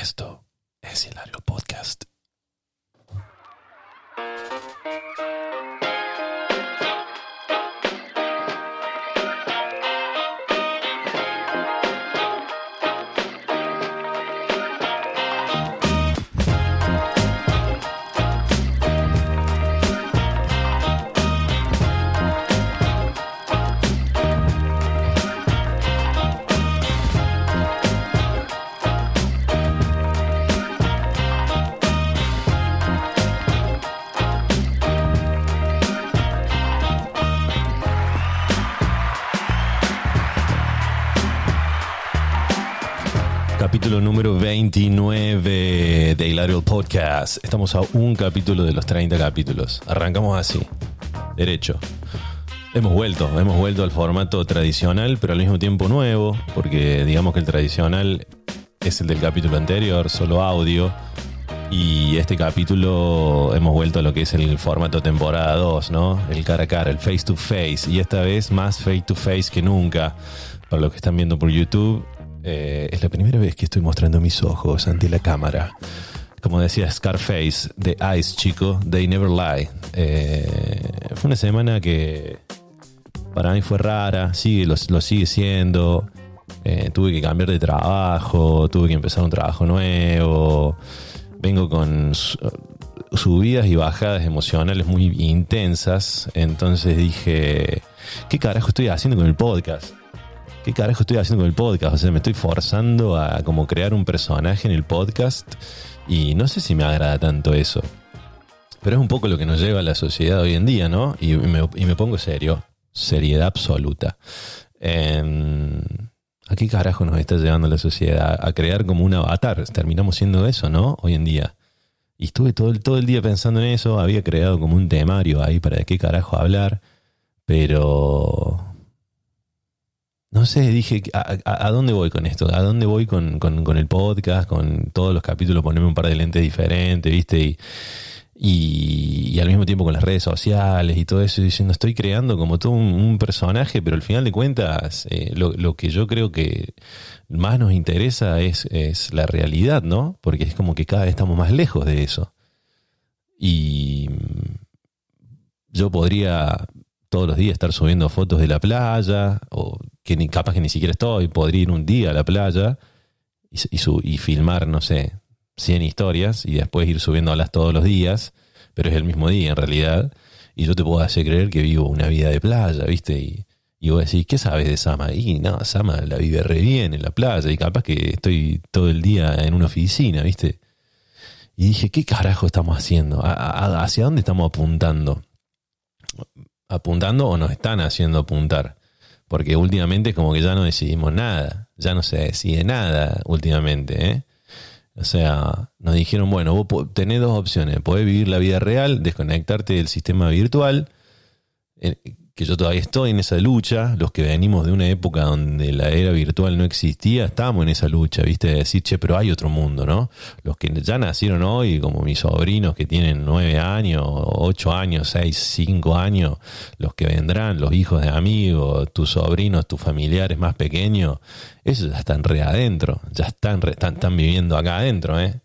Esto es Hilario Podcast. Capítulo número 29 de Hilario Podcast. Estamos a un capítulo de los 30 capítulos. Arrancamos así, derecho. Hemos vuelto, hemos vuelto al formato tradicional, pero al mismo tiempo nuevo, porque digamos que el tradicional es el del capítulo anterior, solo audio. Y este capítulo hemos vuelto a lo que es el formato temporada 2, ¿no? El cara a cara, el face to face. Y esta vez más face to face que nunca. Para los que están viendo por YouTube, eh, es la primera vez que estoy mostrando mis ojos ante la cámara. Como decía Scarface, The Eyes, chico, They Never Lie. Eh, fue una semana que para mí fue rara, sí, lo, sigue siendo. Eh, tuve que cambiar de trabajo, tuve que empezar un trabajo nuevo. Vengo con su- subidas y bajadas emocionales muy intensas. Entonces dije, ¿qué carajo estoy haciendo con el podcast? ¿Qué carajo estoy haciendo con el podcast? O sea, me estoy forzando a como crear un personaje en el podcast y no sé si me agrada tanto eso. Pero es un poco lo que nos lleva a la sociedad hoy en día, ¿no? Y me, y me pongo serio, seriedad absoluta. Em, ¿A qué carajo nos está llevando la sociedad? A crear como un avatar. Terminamos siendo eso, ¿no? Hoy en día. Y estuve todo el, todo el día pensando en eso. Había creado como un temario ahí para de qué carajo hablar. Pero no sé, dije, ¿a, dónde voy con esto? ¿A dónde voy con, con- el podcast? Con todos los capítulos, ponerme un par de lentes diferentes, ¿viste? Y, y, y al mismo tiempo con las redes sociales y todo eso, diciendo, estoy creando como todo un, personaje, pero al final de cuentas, eh, lo, lo que yo creo que más nos interesa es, es la realidad, ¿no? Porque es como que cada vez estamos más lejos de eso. Y yo podría todos los días estar subiendo fotos de la playa, o que ni capaz que ni siquiera estoy, podría ir un día a la playa y, y, filmar, no sé, 100 historias y después ir subiéndolas todos los días, pero es el mismo día en realidad, y yo te puedo hacer creer que vivo una vida de playa, ¿viste? Y, y vos decís, ¿qué sabes de Sama? Y no, Sama la vive re bien en la playa y capaz que estoy todo el día en una oficina, ¿viste? Y dije, ¿qué carajo estamos haciendo? ¿A- a- ¿Hacia dónde estamos apuntando? ¿Apuntando o nos están haciendo apuntar? Porque últimamente es como que ya no decidimos nada, ya no se decide nada últimamente, ¿eh? O sea, nos dijeron, bueno, vos tenés dos opciones, podés vivir la vida real, desconectarte del sistema virtual, eh, que yo todavía estoy en esa lucha, los que venimos de una época donde la era virtual no existía, estábamos en esa lucha, ¿viste? De decir, che, pero hay otro mundo, ¿no? Los que ya nacieron hoy, como mis sobrinos que tienen nueve años, ocho años, seis, cinco años, los que vendrán, los hijos de amigos, tus sobrinos, tus familiares más pequeños, esos ya están re adentro, ya están, re- están, están viviendo acá adentro, ¿eh?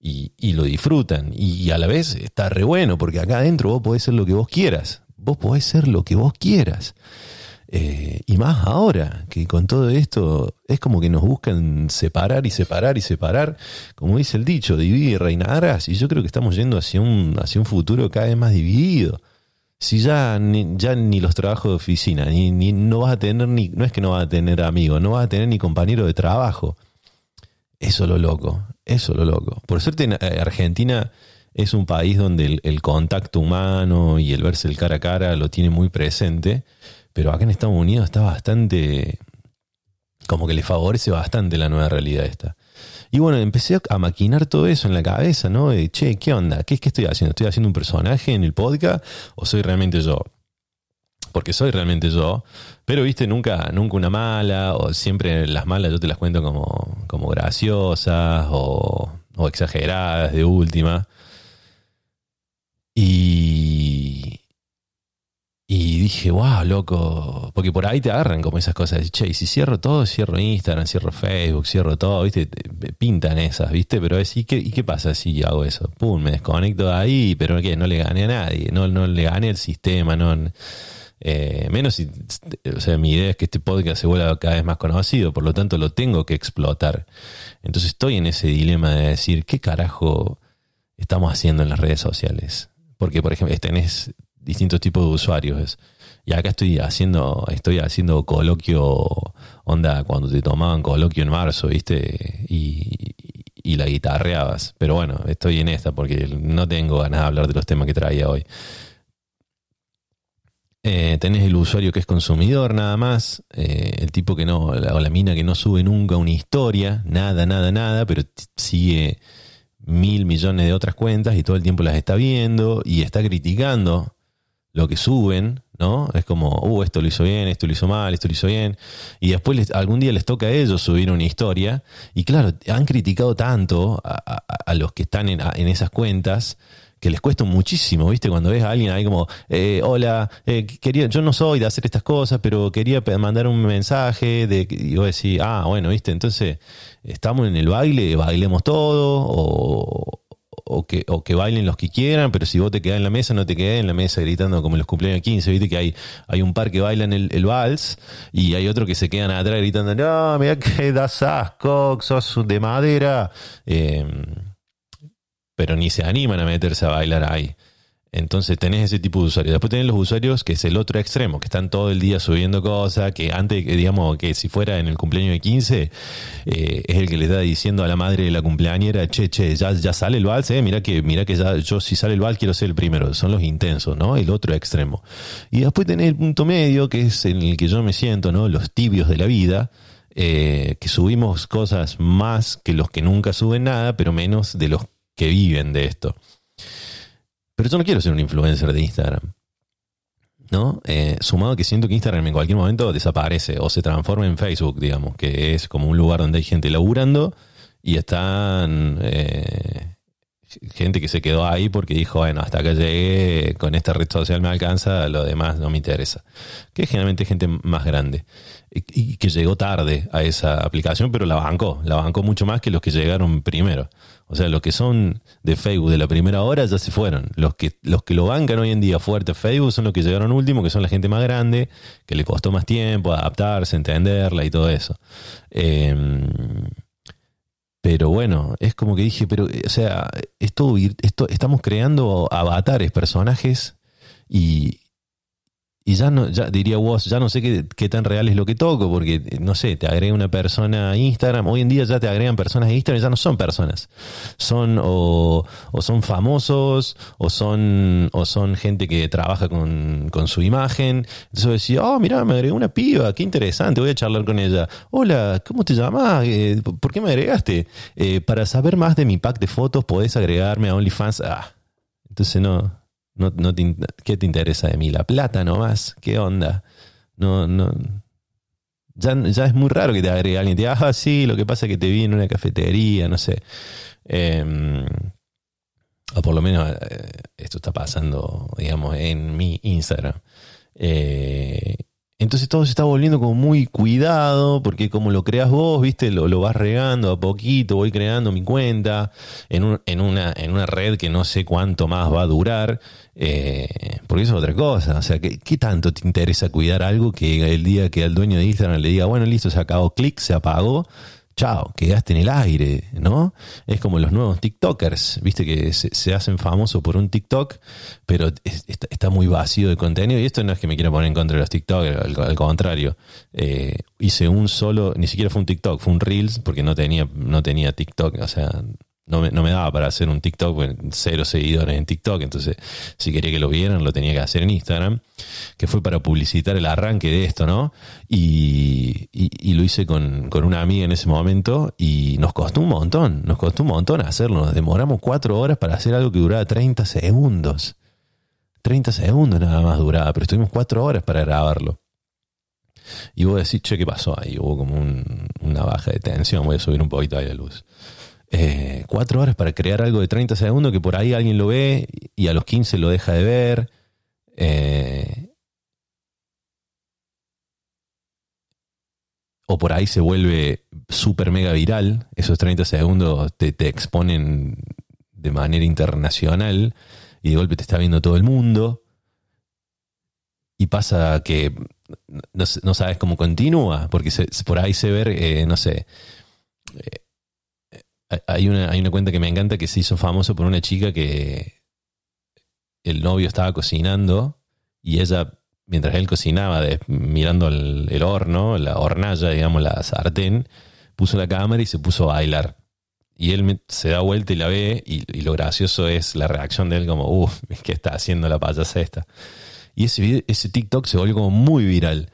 y, y lo disfrutan. Y, y a la vez está re bueno, porque acá adentro vos podés ser lo que vos quieras. Vos podés ser lo que vos quieras. Eh, y más ahora, que con todo esto es como que nos buscan separar y separar y separar. Como dice el dicho, divide y reinarás. Y yo creo que estamos yendo hacia un, hacia un futuro cada vez más dividido. Si ya ni, ya ni los trabajos de oficina, ni, ni no vas a tener ni, no es que no vas a tener amigos, no vas a tener ni compañero de trabajo. Eso lo loco, eso lo loco. Por suerte en eh, Argentina es un país donde el, contacto humano y el verse el cara a cara lo tiene muy presente, pero acá en Estados Unidos está bastante, como que le favorece bastante la nueva realidad esta. Y bueno, empecé a maquinar todo eso en la cabeza, ¿no? De, che, ¿qué onda? ¿Qué, ¿Qué estoy haciendo? ¿Estoy haciendo un personaje en el podcast o soy realmente yo? Porque soy realmente yo, pero viste, nunca, nunca una mala, o siempre las malas yo te las cuento como, como graciosas o exageradas de última. Y, y dije, wow, loco, porque por ahí te agarran como esas cosas. Che, y si cierro todo, cierro Instagram, cierro Facebook, cierro todo, ¿viste? Pintan esas, ¿viste? Pero es, ¿y qué, ¿y qué pasa si hago eso? Pum, me desconecto de ahí, pero ¿qué? No le gané a nadie, no, no le gané al sistema, no... Eh, menos si, o sea, mi idea es que este podcast se vuelva cada vez más conocido, por lo tanto lo tengo que explotar. Entonces estoy en ese dilema de decir, ¿qué carajo estamos haciendo en las redes sociales? Porque, por ejemplo, tenés distintos tipos de usuarios. Y acá estoy haciendo, estoy haciendo coloquio, onda, cuando te tomaban coloquio en marzo, ¿viste? Y, y la guitarreabas. Pero bueno, estoy en esta porque no tengo ganas de hablar de los temas que traía hoy. Eh, tenés el usuario que es consumidor nada más, eh, el tipo que no, o la mina que no sube nunca una historia, nada, nada, nada, pero sigue mil millones de otras cuentas y todo el tiempo las está viendo y está criticando lo que suben, ¿no? Es como, uh, esto lo hizo bien, esto lo hizo mal, esto lo hizo bien. Y después algún día les toca a ellos subir una historia. Y claro, han criticado tanto a, los que están en, en esas cuentas que les cuesta muchísimo, ¿viste? Cuando ves a alguien ahí como, eh, hola, eh, quería, yo no soy de hacer estas cosas, pero quería mandar un mensaje de, y vos decís, ah, bueno, ¿viste? Entonces, estamos en el baile, bailemos todo, o, o que, o que bailen los que quieran, pero si vos te quedás en la mesa, no te quedés en la mesa gritando como en los cumpleaños 15, viste que hay, hay un par que bailan el, vals y hay otro que se quedan atrás gritando, no, mira que das asco, sos de madera. Eh, pero ni se animan a meterse a bailar ahí. Entonces tenés ese tipo de usuarios. Después tenés los usuarios que es el otro extremo, que están todo el día subiendo cosas, que antes, digamos, que si fuera en el cumpleaños de 15, eh, es el que le está diciendo a la madre de la cumpleañera, che, che, ya, ya sale el vals, eh, mira que, mira que ya, yo si sale el vals quiero ser el primero. Son los intensos, ¿no? El otro extremo. Y después tenés el punto medio, que es en el que yo me siento, ¿no? Los tibios de la vida. Eh, que subimos cosas más que los que nunca suben nada, pero menos de los que viven de esto. Pero yo no quiero ser un influencer de Instagram. ¿No? Eh, sumado que siento que Instagram en cualquier momento desaparece o se transforma en Facebook, digamos, que es como un lugar donde hay gente laburando y están eh, gente que se quedó ahí porque dijo, bueno, hasta acá llegué, con esta red social me alcanza, lo demás no me interesa. Que es generalmente gente más grande y que llegó tarde a esa aplicación, pero la bancó, la bancó mucho más que los que llegaron primero. O sea, los que son de Facebook de la primera hora ya se fueron. Los que, los que lo bancan hoy en día fuerte Facebook son los que llegaron último, que son la gente más grande, que le costó más tiempo adaptarse, entenderla y todo eso. Em, pero bueno, es como que dije, pero, o sea, esto, esto, estamos creando avatares, personajes, y, y ya no, ya diría vos, ya no sé qué, tan real es lo que toco, porque no sé, te agrega una persona a Instagram, hoy en día ya te agregan personas a Instagram, ya no son personas, son o, son famosos, o son, o son gente que trabaja con, su imagen. Entonces decía, oh, mira, me agregó una piba, qué interesante, voy a charlar con ella. Hola, ¿cómo te llamas? Eh, ¿Por qué me agregaste? Eh, para saber más de mi pack de fotos, podés agregarme a OnlyFans. Ah, entonces no, no, no ¿Qué te interesa de mí? ¿La plata nomás? ¿Qué onda? No, no. Ya, ya es muy raro que te agregue alguien. Te diga, ah, sí, lo que pasa es que te vi en una cafetería, no sé. Em, o por lo menos eh, esto está pasando, digamos, en mi Instagram. Eh, entonces todo se está volviendo como muy cuidado, porque como lo creas vos, viste, lo, lo vas regando a poquito, voy creando mi cuenta en, en, una, en una red que no sé cuánto más va a durar, eh, porque eso es otra cosa. O sea, ¿qué, ¿qué, tanto te interesa cuidar algo que el día que al dueño de Instagram le diga, bueno, listo, se acabó, clic, se apagó, chao, quedaste en el aire, ¿no? Es como los nuevos TikTokers, viste que se, hacen famosos por un TikTok, pero está, muy vacío de contenido. Y esto no es que me quiera poner en contra de los TikTokers, al, contrario. Eh, hice un solo, ni siquiera fue un TikTok, fue un Reels, porque no tenía, no tenía TikTok, o sea, no me, no me daba para hacer un TikTok, cero seguidores en TikTok, entonces si quería que lo vieran lo tenía que hacer en Instagram, que fue para publicitar el arranque de esto, ¿no? Y, y, lo hice con, con, una amiga en ese momento y nos costó un montón, nos costó un montón hacerlo, nos demoramos cuatro horas para hacer algo que duraba 30 segundos. 30 segundos nada más duraba, pero estuvimos cuatro horas para grabarlo. Y vos decís, che, ¿qué pasó ahí? Hubo como una baja de tensión, voy a subir un poquito ahí la luz. Eh, cuatro horas para crear algo de 30 segundos que por ahí alguien lo ve y a los 15 lo deja de ver. Eh, o por ahí se vuelve súper mega viral. Esos 30 segundos te, te exponen de manera internacional y de golpe te está viendo todo el mundo. Y pasa que no, no sabes cómo continúa, porque por ahí se ve, eh, no sé, hay, una, hay una cuenta que me encanta que se hizo famoso por una chica que el novio estaba cocinando y ella, mientras él cocinaba, mirando el, horno, la hornalla, digamos, la sartén, puso la cámara y se puso a bailar. Y él se da vuelta y la ve, y, lo gracioso es la reacción de él, como, uff, ¿qué está haciendo la payasa esta? Y ese, ese TikTok se volvió como muy viral.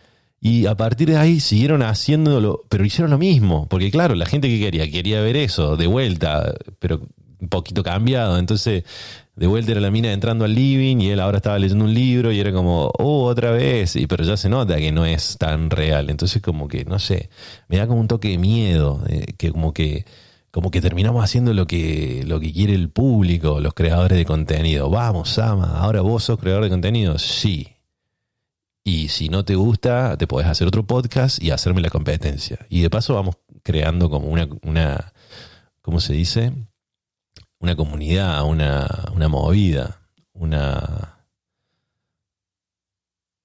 Y a partir de ahí siguieron haciéndolo, pero hicieron lo mismo, porque claro, la gente que quería, quería ver eso de vuelta, pero un poquito cambiado. Entonces, de vuelta era la mina entrando al living y él ahora estaba leyendo un libro y era como, oh, otra vez, y, pero ya se nota que no es tan real. Entonces, como que, no sé, me da como un toque de miedo, eh, que como que como que terminamos haciendo lo que, lo que quiere el público, los creadores de contenido. Vamos, Sama, ahora vos sos creador de contenido. Sí. Y si no te gusta, te podés hacer otro podcast y hacerme la competencia. Y de paso vamos creando como una, una ¿cómo se dice? Una comunidad, una, una movida, una...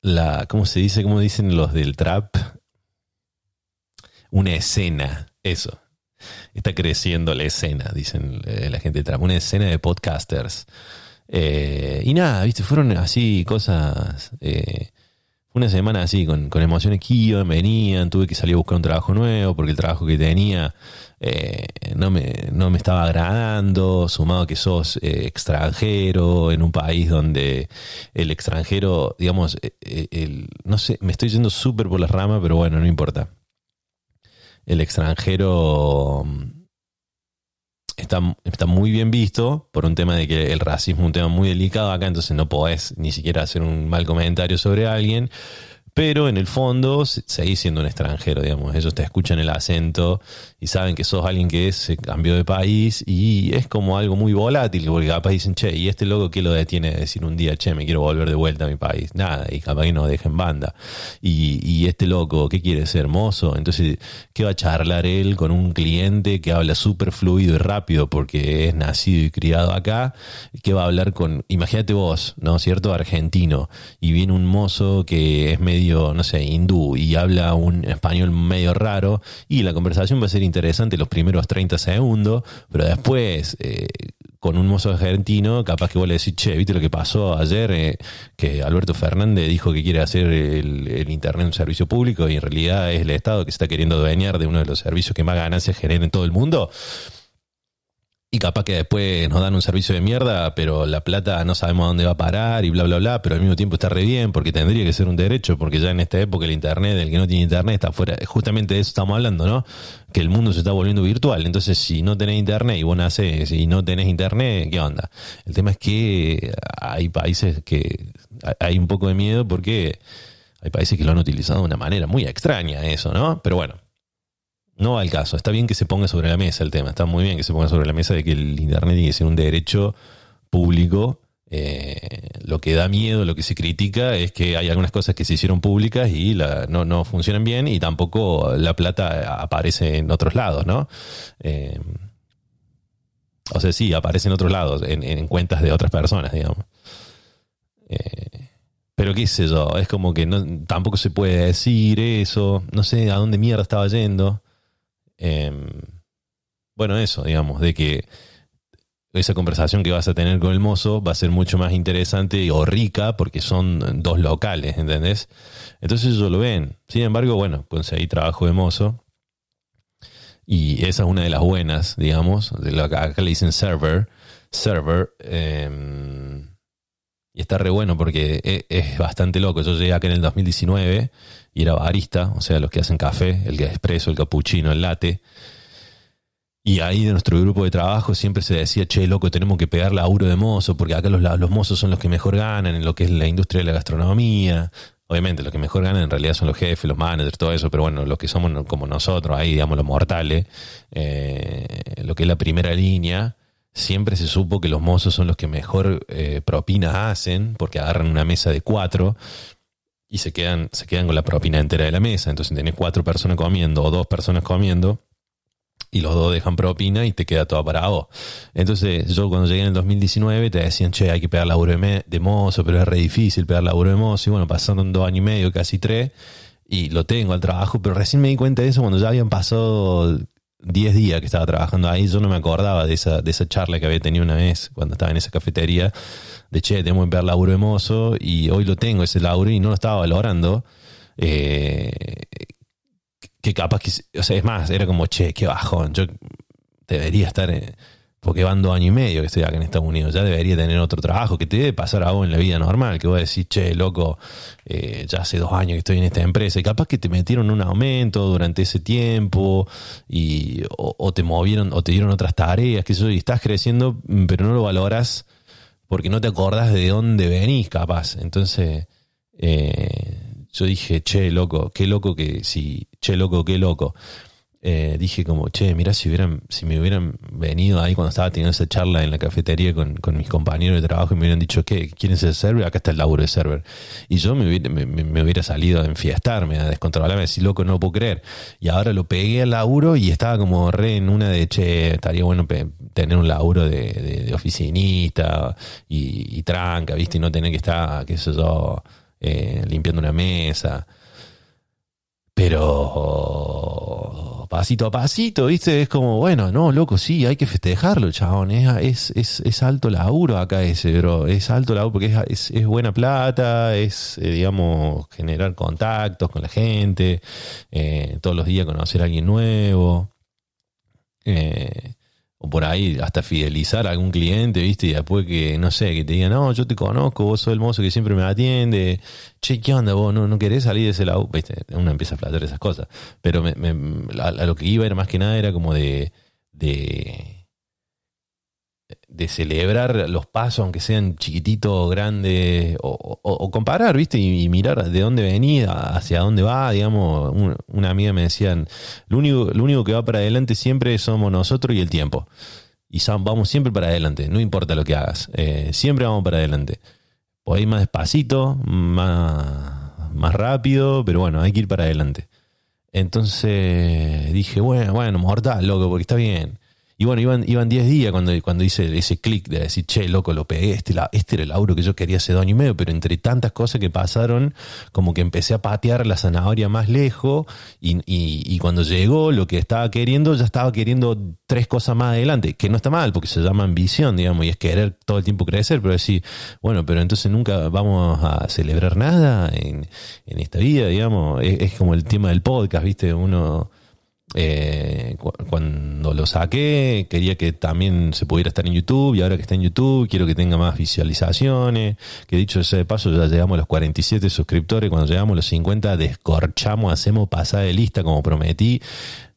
La, ¿Cómo se dice? ¿Cómo dicen los del trap? Una escena, eso está creciendo la escena, dicen eh, la gente de trap, una escena de podcasters. Eh, y nada, viste, fueron así cosas. eh, una semana así, con, con emociones que iban, venían, tuve que salir a buscar un trabajo nuevo porque el trabajo que tenía eh, no, me, no me estaba agradando, sumado que sos eh, extranjero en un país donde el extranjero, digamos, eh, no sé, me estoy yendo súper por las ramas, pero bueno, no importa. El extranjero mm, está, está muy bien visto por un tema de que el racismo es un tema muy delicado acá, entonces no podés ni siquiera hacer un mal comentario sobre alguien. Pero en el fondo se- seguís siendo un extranjero, digamos. Ellos te escuchan el acento y saben que sos alguien que se cambió de país y es como algo muy volátil, porque capaz dicen, che, ¿y este loco qué lo detiene de decir un día, che, me quiero volver de vuelta a mi país? Nada, y capaz que no dejen banda. Y, y este loco, ¿qué quiere ser hermoso? Entonces, ¿qué va a charlar él con un cliente que habla súper fluido y rápido porque es nacido y criado acá? ¿Qué va a hablar con, imagínate vos, ¿no es cierto? Argentino, y viene un mozo que es medio, no sé, hindú y habla un español medio raro, y la conversación va a ser interesante los primeros 30 segundos, pero después... eh, con un mozo argentino, capaz que vos le decís, che, ¿viste lo que pasó ayer? Eh, que Alberto Fernández dijo que quiere hacer el, el Internet un servicio público y en realidad es el Estado que se está queriendo adueñar de uno de los servicios que más ganancias genera en todo el mundo. Y capaz que después nos dan un servicio de mierda, pero la plata no sabemos a dónde va a parar y bla, bla, bla, pero al mismo tiempo está re bien porque tendría que ser un derecho, porque ya en esta época el Internet, el que no tiene Internet está fuera. Justamente de eso estamos hablando, ¿no? Que el mundo se está volviendo virtual. Entonces, si no tenés Internet y vos nacés y no tenés Internet, ¿qué onda? El tema es que hay países que hay un poco de miedo porque hay países que lo han utilizado de una manera muy extraña eso, ¿no? Pero bueno, no va al caso. Está bien que se ponga sobre la mesa el tema. Está muy bien que se ponga sobre la mesa de que el Internet tiene que ser un derecho público. Eh, lo que da miedo, lo que se critica es que hay algunas cosas que se hicieron públicas y no, no funcionan bien y tampoco la plata aparece en otros lados, ¿no? Eh, o sea, sí, aparece en otros lados, en, en cuentas de otras personas, digamos. Eh, pero qué sé yo, es como que tampoco se puede decir eso, no sé a dónde mierda estaba yendo. Eh, bueno, eso, digamos, de que esa conversación que vas a tener con el mozo va a ser mucho más interesante o rica porque son dos locales, ¿entendés? Entonces ellos lo ven. Sin embargo, bueno, conseguí trabajo de mozo. Y esa es una de las buenas, digamos. Acá le dicen server. Server. eh, y está re bueno porque e- es, bastante loco. Yo llegué acá en el 2019 y era barista, o sea, los que hacen café, el expreso, el cappuccino, el latte. Y ahí de nuestro grupo de trabajo siempre se decía, che, loco, tenemos que pegar laburo de mozo, porque acá los, los mozos son los que mejor ganan en lo que es la industria de la gastronomía. Obviamente, los que mejor ganan en realidad son los jefes, los managers, todo eso, pero bueno, los que somos como nosotros, ahí, digamos, los mortales, eh, lo que es la primera línea, siempre se supo que los mozos son los que mejor eh, propina hacen, porque agarran una mesa de cuatro y se quedan, se quedan con la propina entera de la mesa. Entonces tenés cuatro personas comiendo o dos personas comiendo y los dos dejan propina y te queda todo para vos. Entonces, yo cuando llegué en el 2019 te decían, che, hay que pegar laburo de, de mozo, pero es re difícil pegar laburo de mozo. Y bueno, pasaron dos años y medio, casi tres, y lo tengo al trabajo, pero recién me di cuenta de eso cuando ya habían pasado 10 días que estaba trabajando ahí. Yo no me acordaba de esa, de esa charla que había tenido una vez cuando estaba en esa cafetería, de che, tengo que pegar laburo de mozo, y hoy lo tengo ese laburo y no lo estaba valorando. Eh, que capaz que, o sea, es más, era como, che, qué bajón, yo debería estar, porque van dos años y medio que estoy acá en Estados Unidos, ya debería tener otro trabajo que te debe pasar a vos en la vida normal, que vos decís, che, loco, eh, ya hace dos años que estoy en esta empresa, y capaz que te metieron un aumento durante ese tiempo, y, o, te movieron, o te dieron otras tareas, que eso, y estás creciendo, pero no lo valoras porque no te acordás de dónde venís, capaz. Entonces, eh, yo dije, che, loco, qué loco que si, che, loco, qué loco. Eh, dije como, che, mira si hubieran, si me hubieran venido ahí cuando estaba teniendo esa charla en la cafetería con, mis compañeros de trabajo y me hubieran dicho, ¿qué? ¿Quieren ser server? Acá está el laburo de server. Y yo me hubiera, me, hubiera salido a enfiestarme, a descontrolarme, a decir, loco, no puedo creer. Y ahora lo pegué al laburo y estaba como re en una de, che, estaría bueno tener un laburo de, oficinista y, y, tranca, ¿viste? Y no tener que estar, qué sé yo, eh, limpiando una mesa. Pero pasito a pasito, ¿viste? Es como, bueno, no, loco, sí, hay que festejarlo, chabón. Es, es, es, alto laburo acá ese, bro. Es alto laburo porque es, es, buena plata, es, eh, digamos, generar contactos con la gente, eh, todos los días conocer a alguien nuevo. Eh, o por ahí hasta fidelizar a algún cliente, ¿viste? Y después que, no sé, que te digan, no, yo te conozco, vos sos el mozo que siempre me atiende, che, ¿qué onda vos? ¿No, no querés salir de ese lado? ¿Viste? Uno empieza a flatar esas cosas. Pero me, a, lo que iba era más que nada era como de, de de celebrar los pasos, aunque sean chiquititos, grandes, o, comparar, ¿viste? Y, mirar de dónde venía, hacia dónde va, digamos. una amiga me decían, lo único, lo único que va para adelante siempre somos nosotros y el tiempo. Y vamos siempre para adelante, no importa lo que hagas, eh, siempre vamos para adelante. Podéis más despacito, más, más rápido, pero bueno, hay que ir para adelante. Entonces dije, bueno, bueno, mortal, loco, porque está bien y bueno, iban, iban 10 días cuando, cuando hice ese clic de decir, che, loco, lo pegué, este, este era el auro que yo quería hace dos años y medio, pero entre tantas cosas que pasaron, como que empecé a patear la zanahoria más lejos y, y, cuando llegó lo que estaba queriendo, ya estaba queriendo tres cosas más adelante, que no está mal, porque se llama ambición, digamos, y es querer todo el tiempo crecer, pero decir, bueno, pero entonces nunca vamos a celebrar nada en, en esta vida, digamos, es, es como el tema del podcast, ¿viste? Uno eh, cuando lo saqué quería que también se pudiera estar en YouTube y ahora que está en YouTube quiero que tenga más visualizaciones. Que dicho ese de paso ya llegamos a los 47 suscriptores. Cuando llegamos a los 50 descorchamos hacemos pasada de lista como prometí.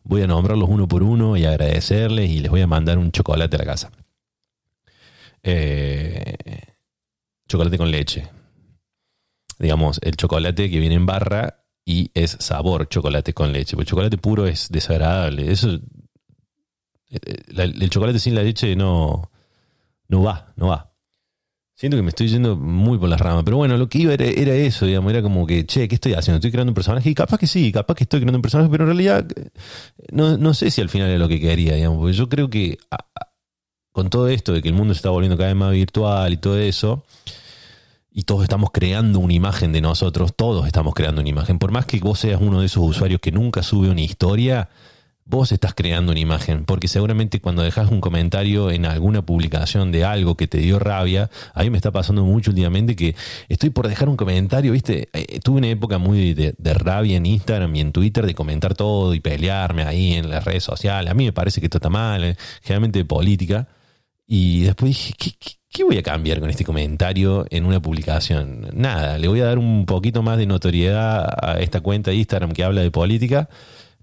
Voy a nombrarlos uno por uno y agradecerles y les voy a mandar un chocolate a la casa. Eh, chocolate con leche. Digamos el chocolate que viene en barra y es sabor chocolate con leche. Porque chocolate puro es desagradable. Eso, eh, eh, el chocolate sin la leche no, no va, no va. Siento que me estoy yendo muy por las ramas, pero bueno, lo que iba era, eso, digamos, era como que, che, ¿qué estoy haciendo? Estoy creando un personaje y capaz que sí, capaz que estoy creando un personaje, pero en realidad eh, no, no sé si al final es lo que quería, digamos, porque yo creo que con todo esto de que el mundo se está volviendo cada vez más virtual y todo eso, y todos estamos creando una imagen de nosotros, todos estamos creando una imagen. Por más que vos seas uno de esos usuarios que nunca sube una historia, vos estás creando una imagen, porque seguramente cuando dejas un comentario en alguna publicación de algo que te dio rabia, a mí me está pasando mucho últimamente que estoy por dejar un comentario, viste, eh, tuve una época muy de, rabia en Instagram y en Twitter de comentar todo y pelearme ahí en las redes sociales, a mí me parece que esto está mal, eh, generalmente de política, y después dije, ¿qué, qué ¿Qué voy a cambiar con este comentario en una publicación? Nada, le voy a dar un poquito más de notoriedad a esta cuenta de Instagram que habla de política,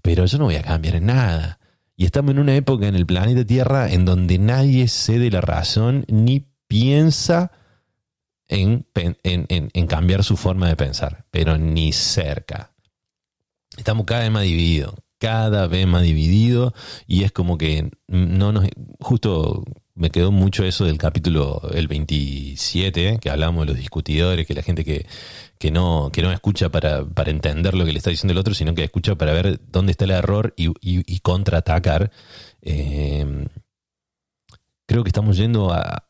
pero yo no voy a cambiar en nada. Y estamos en una época en el planeta Tierra en donde nadie cede la razón ni piensa en, en, cambiar su forma de pensar, pero ni cerca. Estamos cada vez más divididos, cada vez más divididos y es como que no nos... Justo me quedó mucho eso del capítulo el 27, que hablamos de los discutidores, que la gente que, que no, que no escucha para, para entender lo que le está diciendo el otro, sino que escucha para ver dónde está el error y, y, contraatacar. Eh, creo que estamos yendo a,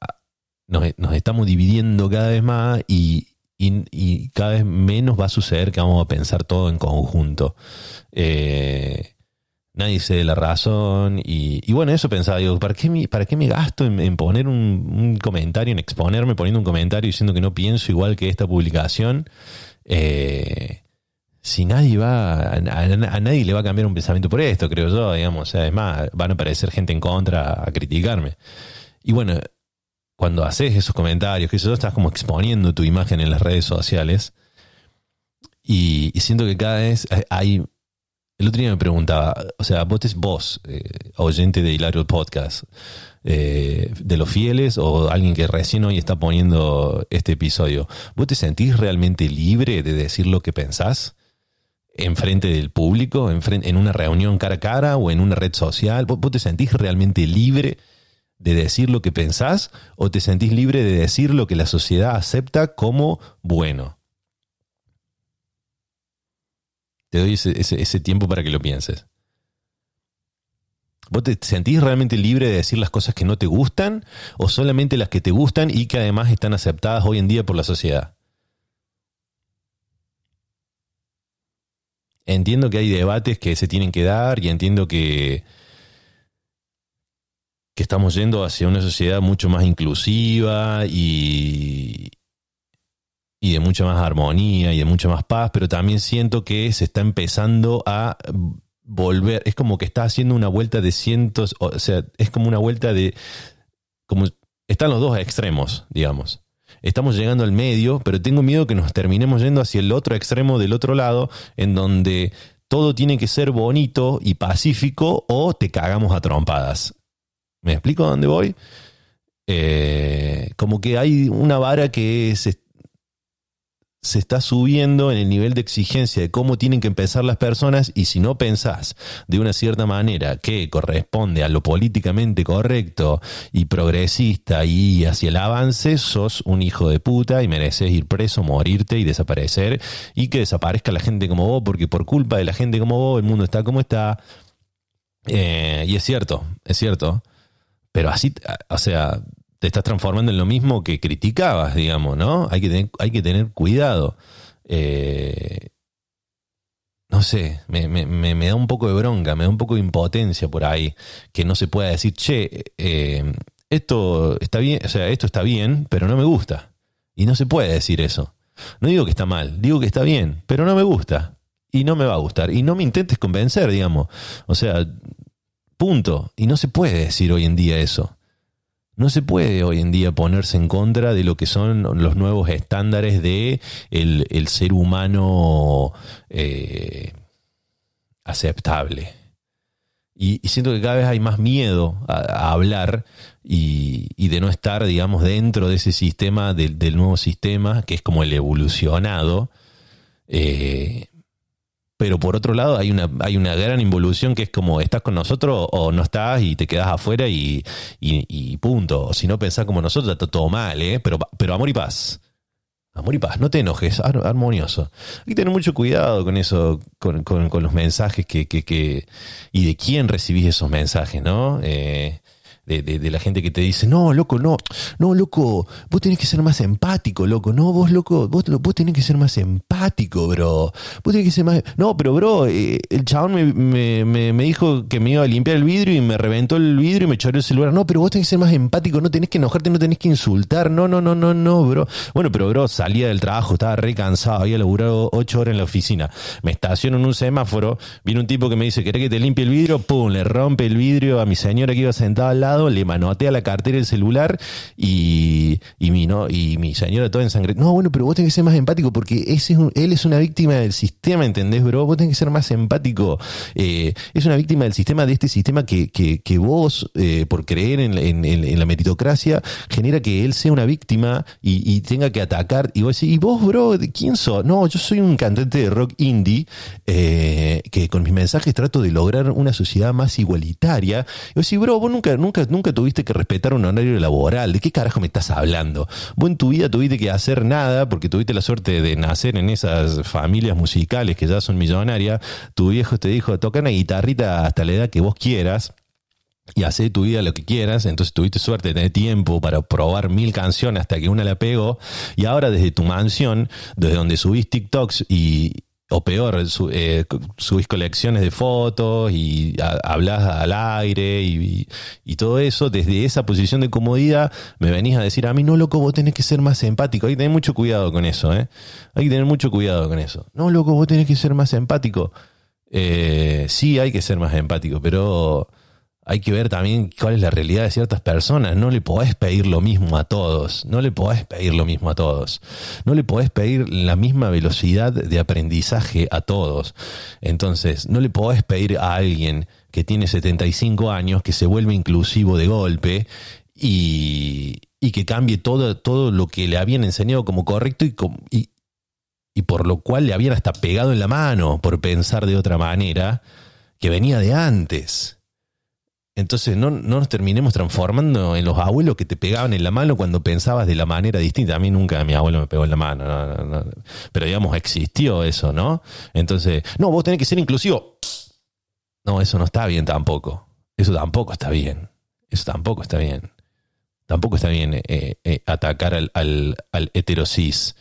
nos, nos, estamos dividiendo cada vez más y, y, cada vez menos va a suceder que vamos a pensar todo en conjunto. Eh, nadie se dé la razón y, bueno, eso pensaba, digo, ¿para qué me, para qué me gasto en, poner un, comentario, en exponerme poniendo un comentario diciendo que no pienso igual que esta publicación? Eh, si nadie va, a, nadie le va a cambiar un pensamiento por esto, creo yo, digamos, además van a aparecer gente en contra a criticarme. Y bueno, cuando haces esos comentarios, que eso estás como exponiendo tu imagen en las redes sociales. Y, siento que cada vez hay. El otro día me preguntaba, o sea, vos, vos eh, oyente de Hilario Podcast, eh, de los fieles o alguien que recién hoy está poniendo este episodio, ¿vos te sentís realmente libre de decir lo que pensás? en frente del público, en, en una reunión cara a cara o en una red social? ¿Vos, te sentís realmente libre de decir lo que pensás o te sentís libre de decir lo que la sociedad acepta como bueno? Te doy ese, tiempo para que lo pienses. ¿Vos te sentís realmente libre de decir las cosas que no te gustan o solamente las que te gustan y que además están aceptadas hoy en día por la sociedad? Entiendo que hay debates que se tienen que dar y entiendo que, que estamos yendo hacia una sociedad mucho más inclusiva y, y de mucha más armonía y de mucha más paz, pero también siento que se está empezando a volver, es como que está haciendo una vuelta de cientos, o sea, es como una vuelta de, como están los dos extremos, digamos. Estamos llegando al medio, pero tengo miedo que nos terminemos yendo hacia el otro extremo del otro lado, en donde todo tiene que ser bonito y pacífico o te cagamos a trompadas. ¿Me explico a dónde voy? Eh, como que hay una vara que se, se está subiendo en el nivel de exigencia de cómo tienen que empezar las personas y si no pensás de una cierta manera que corresponde a lo políticamente correcto y progresista y hacia el avance, sos un hijo de puta y mereces ir preso, morirte y desaparecer y que desaparezca la gente como vos porque por culpa de la gente como vos el mundo está como está. Eh, y es cierto, es cierto. Pero así, o sea, te estás transformando en lo mismo que criticabas, digamos, ¿no? Hay que tener, hay que tener cuidado. Eh, no sé, me, me, da un poco de bronca, me da un poco de impotencia por ahí, que no se pueda decir, che, eh, esto está bien, o sea, esto está bien, pero no me gusta. Y no se puede decir eso. No digo que está mal, digo que está bien, pero no me gusta. Y no me va a gustar. Y no me intentes convencer, digamos. O sea, punto. Y no se puede decir hoy en día eso. No se puede hoy en día ponerse en contra de lo que son los nuevos estándares de el, ser humano eh, aceptable. Y, siento que cada vez hay más miedo a, hablar y, de no estar, digamos, dentro de ese sistema, del, nuevo sistema, que es como el evolucionado. Eh, pero por otro lado hay una, hay una gran involución que es como estás con nosotros o no estás y te quedas afuera y, y, punto. Si no pensás como nosotros, está todo mal, ¿eh? Pero, pero amor y paz. Amor y paz, no te enojes, armonioso. Hay que tener mucho cuidado con eso, con, con, los mensajes que, que, que, y de quién recibís esos mensajes, ¿no? Eh, de, la gente que te dice, no, loco, no, no, loco, vos tenés que ser más empático, loco, no, vos, loco, vos, vos tenés que ser más empático, bro, vos tenés que ser más, no, pero, bro, eh, el chabón me, me, me, dijo que me iba a limpiar el vidrio y me reventó el vidrio y me choró el celular, no, pero vos tenés que ser más empático, no tenés que enojarte, no tenés que insultar, no, no, no, no, no, bro. Bueno, pero, bro, salía del trabajo, estaba re cansado, había laburado ocho horas en la oficina, me estaciono en un semáforo, viene un tipo que me dice, ¿querés que te limpie el vidrio? Pum, le rompe el vidrio a mi señora que iba sentada al lado, le manotea la cartera el celular y, y, mi, ¿no? y mi señora toda en sangre. No, bueno, pero vos tenés que ser más empático porque ese es él es una víctima del sistema, ¿entendés, bro? Vos tenés que ser más empático. Eh, es una víctima del sistema, de este sistema que, que, vos, eh, por creer en, la meritocracia, genera que él sea una víctima y, y, tenga que atacar. Y vos decís, ¿y vos, bro? ¿Quién sos? No, yo soy un cantante de rock indie eh, que con mis mensajes trato de lograr una sociedad más igualitaria. Y vos decís, bro, vos nunca, nunca nunca tuviste que respetar un horario laboral. ¿De qué carajo me estás hablando? Vos en tu vida tuviste que hacer nada porque tuviste la suerte de nacer en esas familias musicales que ya son millonarias. Tu viejo te dijo, toca una guitarrita hasta la edad que vos quieras y hacer tu vida lo que quieras, entonces tuviste suerte de tener tiempo para probar mil canciones hasta que una la pegó, y ahora desde tu mansión, desde donde subís TikToks y, o peor, eh, subís colecciones de fotos y hablas al aire y, y, todo eso, desde esa posición de comodidad me venís a decir a mí, no loco, vos tenés que ser más empático. Hay que tener mucho cuidado con eso, ¿eh? Hay que tener mucho cuidado con eso. No, loco, vos tenés que ser más empático. Eh, sí, hay que ser más empático, pero hay que ver también cuál es la realidad de ciertas personas. No le podés pedir lo mismo a todos. No le podés pedir lo mismo a todos. No le podés pedir la misma velocidad de aprendizaje a todos. Entonces, no le podés pedir a alguien que tiene 75 años que se vuelva inclusivo de golpe y, que cambie todo, todo lo que le habían enseñado como correcto y, y, y por lo cual le habían hasta pegado en la mano por pensar de otra manera que venía de antes. Entonces no, nos terminemos transformando en los abuelos que te pegaban en la mano cuando pensabas de la manera distinta. A mí nunca mi abuelo me pegó en la mano, pero digamos, existió eso, ¿no? Entonces, no, vos tenés que ser inclusivo. No, eso no está bien tampoco. Eso tampoco está bien. Eso tampoco está bien. Tampoco está bien eh, eh, atacar al, al, al heterosis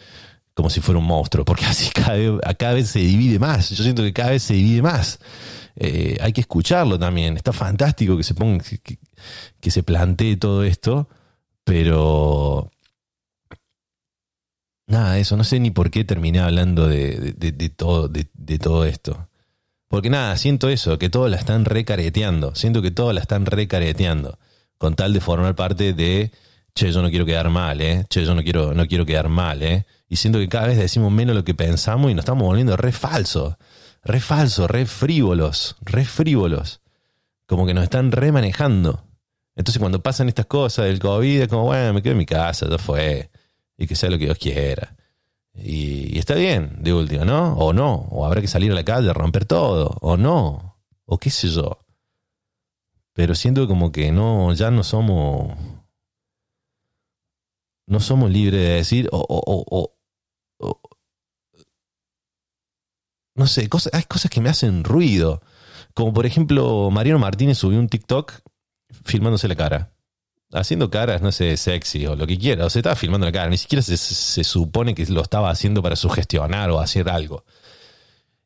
como si fuera un monstruo, porque así cada vez, cada vez se divide más. Yo siento que cada vez se divide más. Eh, hay que escucharlo también. Está fantástico que se ponga, que, se plantee todo esto, pero nada, eso, no sé ni por qué terminé hablando de, todo, de, todo esto. Porque nada, siento eso, que todos la están recareteando. Siento que todos la están recareteando. Con tal de formar parte de, che, yo no quiero quedar mal, ¿eh? Che, yo no quiero, no quiero quedar mal, ¿eh? Y siento que cada vez decimos menos lo que pensamos y nos estamos volviendo re falsos re falso, re frívolos, re frívolos. Como que nos están remanejando. Entonces cuando pasan estas cosas del COVID es como, bueno, me quedo en mi casa, ya fue. Y que sea lo que Dios quiera. Y, está bien, de último, ¿no? O no. O habrá que salir a la calle romper todo. O no. O qué sé yo. Pero siento como que no, ya no somos. No somos libres de decir, o, o, o, no sé, hay cosas que me hacen ruido. Como por ejemplo, Mariano Martínez subió un TikTok filmándose la cara. Haciendo caras, no sé, sexy o lo que quiera. O se estaba filmando la cara. Ni siquiera se, supone que lo estaba haciendo para sugestionar o hacer algo.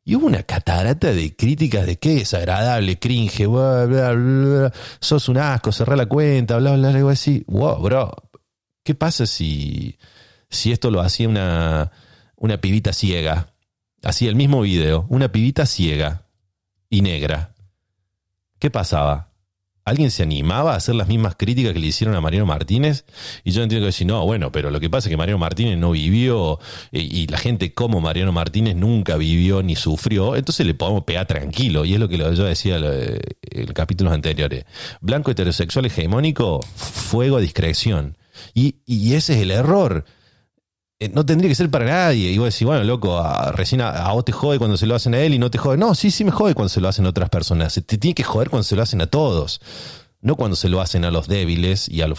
Y hubo una catarata de críticas de qué desagradable, cringe, bla, bla, bla, sos un asco, cerrá la cuenta, bla, bla, algo así. Wow, bro. ¿Qué pasa si, si esto lo hacía una, una pibita ciega? Así el mismo video, una pibita ciega y negra. ¿Qué pasaba? ¿Alguien se animaba a hacer las mismas críticas que le hicieron a Mariano Martínez? Y yo entiendo que decir, no, bueno, pero lo que pasa es que Mariano Martínez no vivió y, la gente como Mariano Martínez nunca vivió ni sufrió, entonces le podemos pegar tranquilo. Y es lo que yo decía en los capítulos anteriores. Blanco heterosexual hegemónico, fuego a discreción. Y, y ese es el error. Eh, no tendría que ser para nadie. Y vos decís, bueno, loco, a, recién a, vos te jode cuando se lo hacen a él y no te jode. No, sí, sí me jode cuando se lo hacen a otras personas. Te tiene que joder cuando se lo hacen a todos. No cuando se lo hacen a los débiles y a los.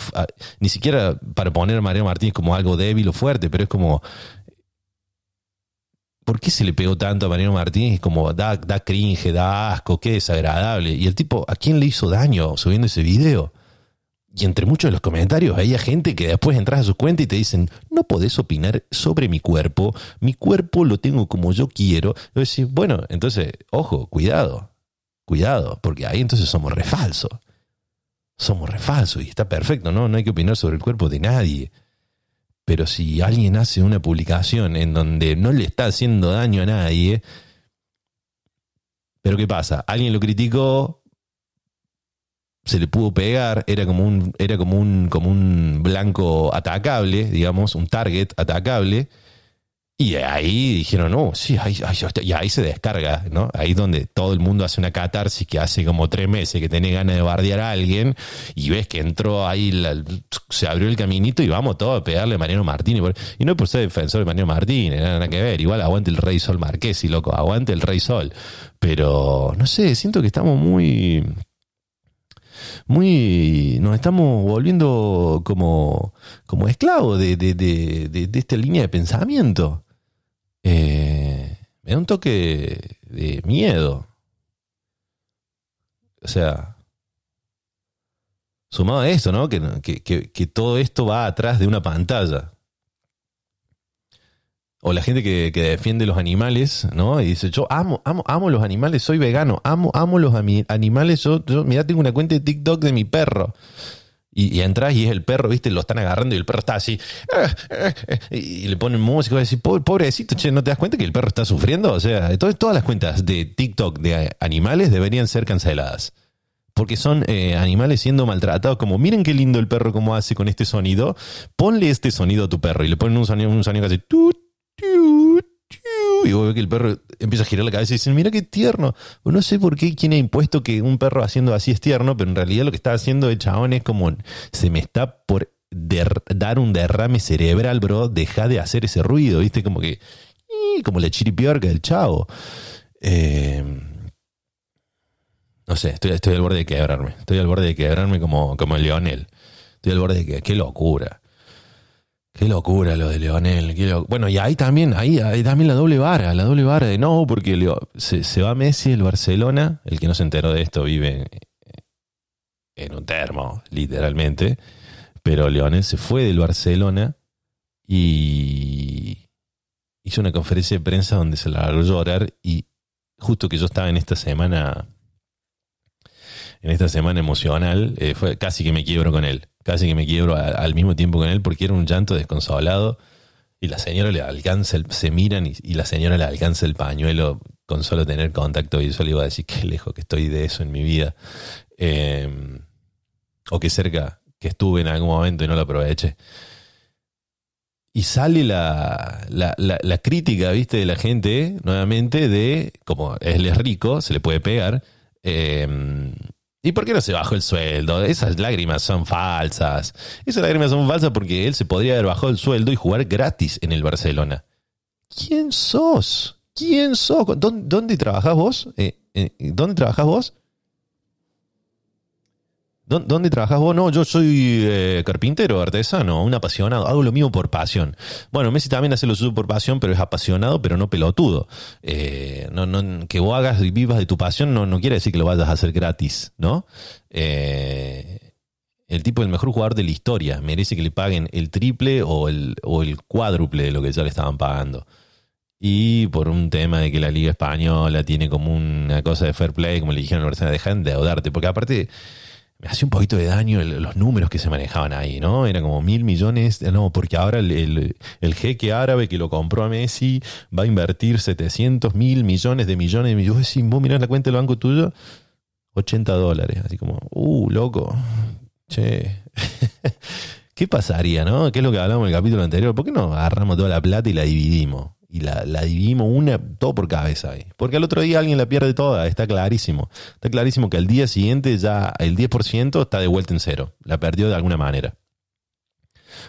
ni siquiera para poner a Mariano Martínez como algo débil o fuerte, pero es como. ¿Por qué se le pegó tanto a Mariano Martínez? Como da, da cringe, da asco, qué desagradable. Y el tipo, ¿a quién le hizo daño subiendo ese video? Y entre muchos de los comentarios había gente que después entras a su cuenta y te dicen, no podés opinar sobre mi cuerpo, mi cuerpo lo tengo como yo quiero. Y decís, bueno, entonces, ojo, cuidado, cuidado, porque ahí entonces somos refalsos. Somos refalsos y está perfecto, ¿no? No hay que opinar sobre el cuerpo de nadie. Pero si alguien hace una publicación en donde no le está haciendo daño a nadie, pero ¿qué pasa? Alguien lo criticó, se le pudo pegar, era como un, era como un, como un blanco atacable, digamos, un target atacable. Y ahí dijeron, no, sí, ahí, y ahí se descarga, ¿no? Ahí donde todo el mundo hace una catarsis que hace como tres meses que tiene ganas de bardear a alguien y ves que entró ahí, se abrió el caminito y vamos todos a pegarle a Mariano Martínez. Y no es por ser defensor de Mariano Martínez, nada que ver. Igual aguante el Rey Sol Marqués y loco, aguante el Rey Sol. Pero, no sé, siento que estamos muy muy, nos estamos volviendo como, como esclavos de, de, de, de esta línea de pensamiento. Eh, me da un toque de miedo. O sea, sumado a esto, ¿no? Que, que, que todo esto va atrás de una pantalla o la gente que, defiende los animales, ¿no? Y dice, yo amo, amo, amo los animales, soy vegano, amo, amo los animales, yo, yo mira, tengo una cuenta de TikTok de mi perro. Y, entras y es el perro, ¿viste? Lo están agarrando y el perro está así. Eh, eh, eh", y, le ponen música y decir, pobrecito, che, ¿no te das cuenta que el perro está sufriendo? O sea, entonces todas las cuentas de TikTok de animales deberían ser canceladas. Porque son animales siendo maltratados, como miren qué lindo el perro como hace con este sonido, ponle este sonido a tu perro y le ponen un sonido, un sonido que hace y vos ves que el perro empieza a girar la cabeza y dicen, mira qué tierno. No sé por qué quién ha impuesto que un perro haciendo así es tierno, pero en realidad lo que está haciendo el chabón es como, se me está por dar un derrame cerebral, bro, deja de hacer ese ruido, viste, como que, como la chiripiorca del chavo. Eh, no sé, estoy, estoy al borde de quebrarme. Estoy al borde de quebrarme como, como el Leonel. Estoy al borde de que, qué locura. Qué locura lo de Leonel. bueno, y ahí también, ahí, hay también la doble vara, la doble vara de no, porque se, va Messi el Barcelona, el que no se enteró de esto vive en un termo, literalmente, pero Leonel se fue del Barcelona y hizo una conferencia de prensa donde se la a llorar y justo que yo estaba en esta semana, en esta semana emocional, eh, fue casi que me quiebro con él casi que me quiebro al mismo tiempo con él porque era un llanto desconsolado y la señora le alcanza, el, se miran y, la señora le alcanza el pañuelo con solo tener contacto y yo le iba a decir qué lejos que estoy de eso en mi vida em, o que cerca que estuve en algún momento y no lo aproveché. Y sale la, la, la, crítica, viste, de la gente, nuevamente, de, como él es rico, se le puede pegar, eh, ¿Y por qué no se bajó el sueldo? Esas lágrimas son falsas. Esas lágrimas son falsas porque él se podría haber bajado el sueldo y jugar gratis en el Barcelona. ¿Quién sos? ¿Quién sos? ¿Dónde, dónde trabajás vos? Eh, eh, ¿Dónde trabajás vos? ¿Dónde trabajas vos? No, yo soy eh, carpintero, artesano, un apasionado. Hago lo mismo por pasión. Bueno, Messi también hace lo suyo por pasión, pero es apasionado, pero no pelotudo. Eh, no, no, que vos hagas y vivas de tu pasión no, no quiere decir que lo vayas a hacer gratis, ¿no? Eh, el tipo el mejor jugador de la historia. Merece que le paguen el triple o el, o el cuádruple de lo que ya le estaban pagando. Y por un tema de que la Liga Española tiene como una cosa de fair play, como le dijeron a la persona, deja de endeudarte. Porque aparte me hace un poquito de daño los números que se manejaban ahí, ¿no? Era como mil millones, no, porque ahora el, jeque árabe que lo compró a Messi va a invertir 700 mil millones de millones de millones. Si vos mirás la cuenta del banco tuyo, 80 dólares, así como, uh, loco, che. ¿Qué pasaría, no? ¿Qué es lo que hablamos en el capítulo anterior? ¿Por qué no agarramos toda la plata y la dividimos? Y la, la, dividimos una, todo por cabeza ahí. Porque al otro día alguien la pierde toda, está clarísimo. Está clarísimo que al día siguiente ya el 10% está de vuelta en cero. La perdió de alguna manera.